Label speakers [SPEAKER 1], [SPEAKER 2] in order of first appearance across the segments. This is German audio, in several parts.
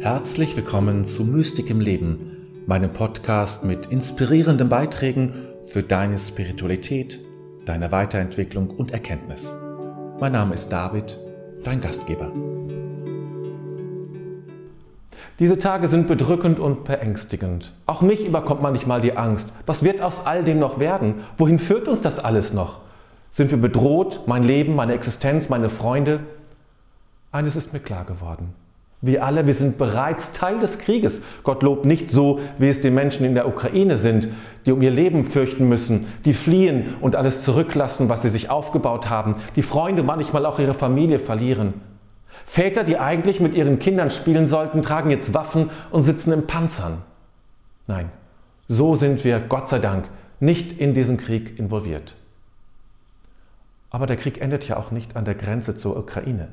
[SPEAKER 1] Herzlich willkommen zu Mystik im Leben, meinem Podcast mit inspirierenden Beiträgen für deine Spiritualität, deine Weiterentwicklung und Erkenntnis. Mein Name ist David, dein Gastgeber.
[SPEAKER 2] Diese Tage sind bedrückend und beängstigend. Auch mich überkommt manchmal die Angst. Was wird aus all dem noch werden? Wohin führt uns das alles noch? Sind wir bedroht? Mein Leben, meine Existenz, meine Freunde? Eines ist mir klar geworden. Wir alle, wir sind bereits Teil des Krieges. Gott lobt nicht so, wie es die Menschen in der Ukraine sind, die um ihr Leben fürchten müssen, die fliehen und alles zurücklassen, was sie sich aufgebaut haben, die Freunde manchmal auch ihre Familie verlieren. Väter, die eigentlich mit ihren Kindern spielen sollten, tragen jetzt Waffen und sitzen in Panzern. Nein, so sind wir, Gott sei Dank, nicht in diesen Krieg involviert. Aber der Krieg endet ja auch nicht an der Grenze zur Ukraine.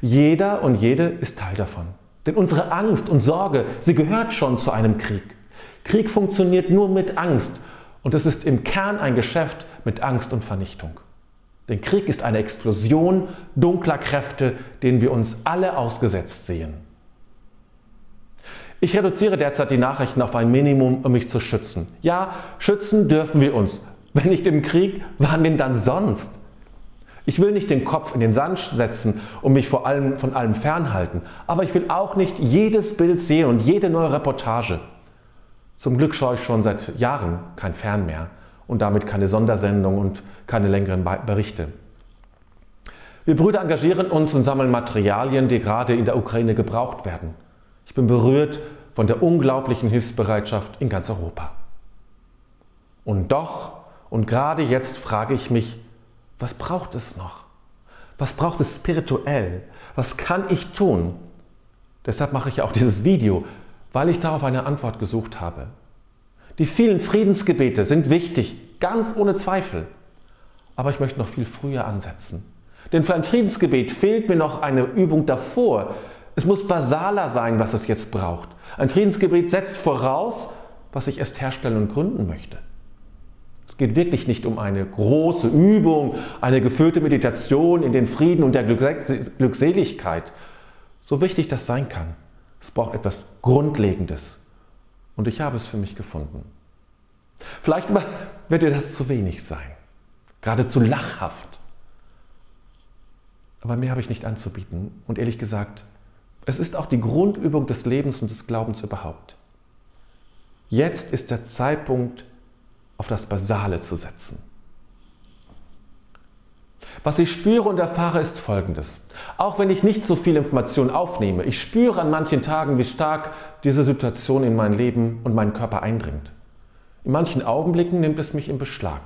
[SPEAKER 2] Jeder und jede ist Teil davon. Denn unsere Angst und Sorge, sie gehört schon zu einem Krieg. Krieg funktioniert nur mit Angst und es ist im Kern ein Geschäft mit Angst und Vernichtung. Denn Krieg ist eine Explosion dunkler Kräfte, denen wir uns alle ausgesetzt sehen. Ich reduziere derzeit die Nachrichten auf ein Minimum, um mich zu schützen. Ja, schützen dürfen wir uns. Wenn nicht im Krieg, wann denn dann sonst? Ich will nicht den Kopf in den Sand setzen und mich vor allem, von allem fernhalten, aber ich will auch nicht jedes Bild sehen und jede neue Reportage. Zum Glück schaue ich schon seit Jahren kein Fern mehr und damit keine Sondersendung und keine längeren Berichte. Wir Brüder engagieren uns und sammeln Materialien, die gerade in der Ukraine gebraucht werden. Ich bin berührt von der unglaublichen Hilfsbereitschaft in ganz Europa. Und doch, und gerade jetzt frage ich mich, was braucht es noch? Was braucht es spirituell? Was kann ich tun? Deshalb mache ich auch dieses Video, weil ich darauf eine Antwort gesucht habe. Die vielen Friedensgebete sind wichtig, ganz ohne Zweifel. Aber ich möchte noch viel früher ansetzen. Denn für ein Friedensgebet fehlt mir noch eine Übung davor. Es muss basaler sein, was es jetzt braucht. Ein Friedensgebet setzt voraus, was ich erst herstellen und gründen möchte. Es geht wirklich nicht um eine große Übung, eine geführte Meditation in den Frieden und der Glückseligkeit. So wichtig das sein kann. Es braucht etwas Grundlegendes. Und ich habe es für mich gefunden. Vielleicht wird dir das zu wenig sein, geradezu lachhaft. Aber mehr habe ich nicht anzubieten. Und ehrlich gesagt, es ist auch die Grundübung des Lebens und des Glaubens überhaupt. Jetzt ist der Zeitpunkt, auf das Basale zu setzen. Was ich spüre und erfahre, ist Folgendes. Auch wenn ich nicht so viel Information aufnehme, ich spüre an manchen Tagen, wie stark diese Situation in mein Leben und meinen Körper eindringt. In manchen Augenblicken nimmt es mich in Beschlag.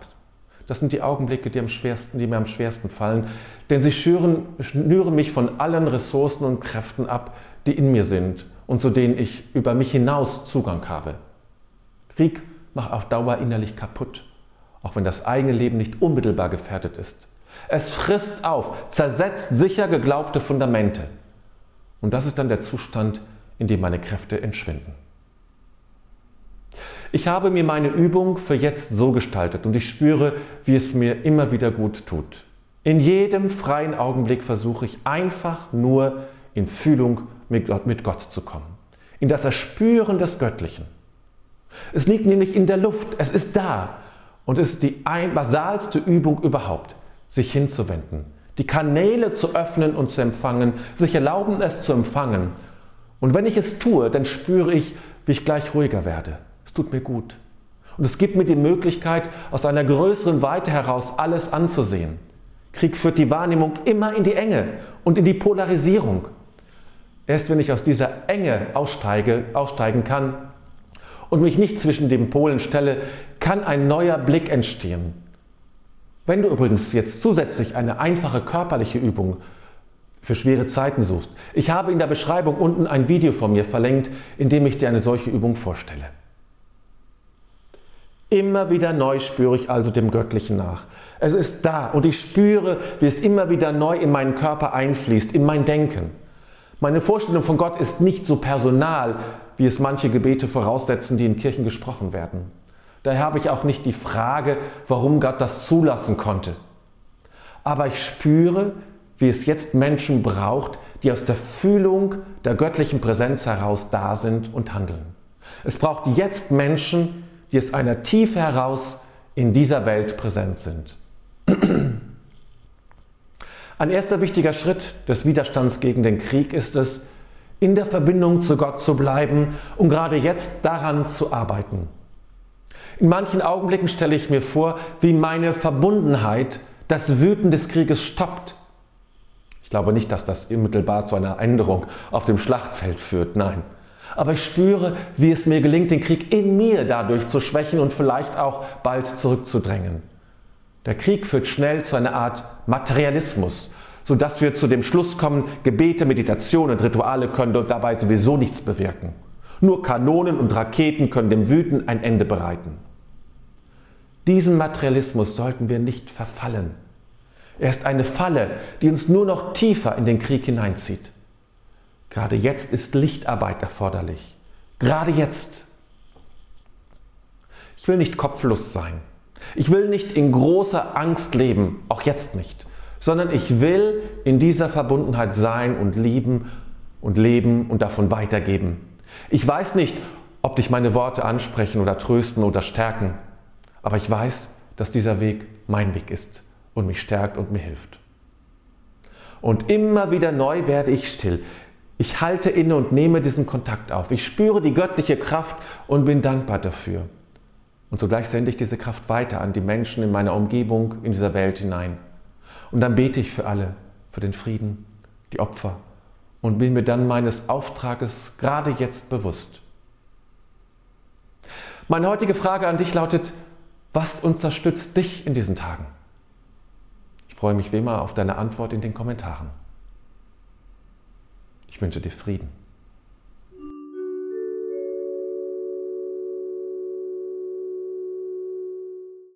[SPEAKER 2] Das sind die Augenblicke, die, am schwersten, die mir am schwersten fallen, denn sie schüren, schnüren mich von allen Ressourcen und Kräften ab, die in mir sind und zu denen ich über mich hinaus Zugang habe. Krieg macht auf Dauer innerlich kaputt, auch wenn das eigene Leben nicht unmittelbar gefährdet ist. Es frisst auf, zersetzt sicher geglaubte Fundamente. Und das ist dann der Zustand, in dem meine Kräfte entschwinden. Ich habe mir meine Übung für jetzt so gestaltet und ich spüre, wie es mir immer wieder gut tut. In jedem freien Augenblick versuche ich einfach nur in Fühlung mit Gott, mit Gott zu kommen. In das Erspüren des Göttlichen. Es liegt nämlich in der Luft, es ist da und es ist die basalste Übung überhaupt sich hinzuwenden, die Kanäle zu öffnen und zu empfangen, sich erlauben, es zu empfangen. Und wenn ich es tue, dann spüre ich, wie ich gleich ruhiger werde. Es tut mir gut. Und es gibt mir die Möglichkeit, aus einer größeren Weite heraus alles anzusehen. Krieg führt die Wahrnehmung immer in die Enge und in die Polarisierung. Erst wenn ich aus dieser Enge aussteige, aussteigen kann und mich nicht zwischen den Polen stelle, kann ein neuer Blick entstehen. Wenn du übrigens jetzt zusätzlich eine einfache körperliche Übung für schwere Zeiten suchst, ich habe in der Beschreibung unten ein Video von mir verlinkt, in dem ich dir eine solche Übung vorstelle. Immer wieder neu spüre ich also dem Göttlichen nach. Es ist da und ich spüre, wie es immer wieder neu in meinen Körper einfließt, in mein Denken. Meine Vorstellung von Gott ist nicht so personal, wie es manche Gebete voraussetzen, die in Kirchen gesprochen werden. Daher habe ich auch nicht die Frage, warum Gott das zulassen konnte. Aber ich spüre, wie es jetzt Menschen braucht, die aus der Fühlung der göttlichen Präsenz heraus da sind und handeln. Es braucht jetzt Menschen, die aus einer Tiefe heraus in dieser Welt präsent sind. Ein erster wichtiger Schritt des Widerstands gegen den Krieg ist es, in der Verbindung zu Gott zu bleiben und gerade jetzt daran zu arbeiten. In manchen Augenblicken stelle ich mir vor, wie meine Verbundenheit das Wüten des Krieges stoppt. Ich glaube nicht, dass das unmittelbar zu einer Änderung auf dem Schlachtfeld führt, nein. Aber ich spüre, wie es mir gelingt, den Krieg in mir dadurch zu schwächen und vielleicht auch bald zurückzudrängen. Der Krieg führt schnell zu einer Art Materialismus, sodass wir zu dem Schluss kommen, Gebete, Meditation und Rituale können dabei sowieso nichts bewirken. Nur Kanonen und Raketen können dem Wüten ein Ende bereiten. Diesen Materialismus sollten wir nicht verfallen. Er ist eine Falle, die uns nur noch tiefer in den Krieg hineinzieht. Gerade jetzt ist Lichtarbeit erforderlich. Gerade jetzt. Ich will nicht kopflos sein. Ich will nicht in großer Angst leben, auch jetzt nicht, sondern ich will in dieser Verbundenheit sein und lieben und leben und davon weitergeben. Ich weiß nicht, ob dich meine Worte ansprechen oder trösten oder stärken, aber ich weiß, dass dieser Weg mein Weg ist und mich stärkt und mir hilft. Und immer wieder neu werde ich still. Ich halte inne und nehme diesen Kontakt auf. Ich spüre die göttliche Kraft und bin dankbar dafür. Und zugleich sende ich diese Kraft weiter an die Menschen in meiner Umgebung, in dieser Welt hinein. Und dann bete ich für alle, für den Frieden, die Opfer und bin mir dann meines Auftrages gerade jetzt bewusst. Meine heutige Frage an dich lautet, was unterstützt dich in diesen Tagen? Ich freue mich wie immer auf deine Antwort in den Kommentaren. Ich wünsche dir Frieden.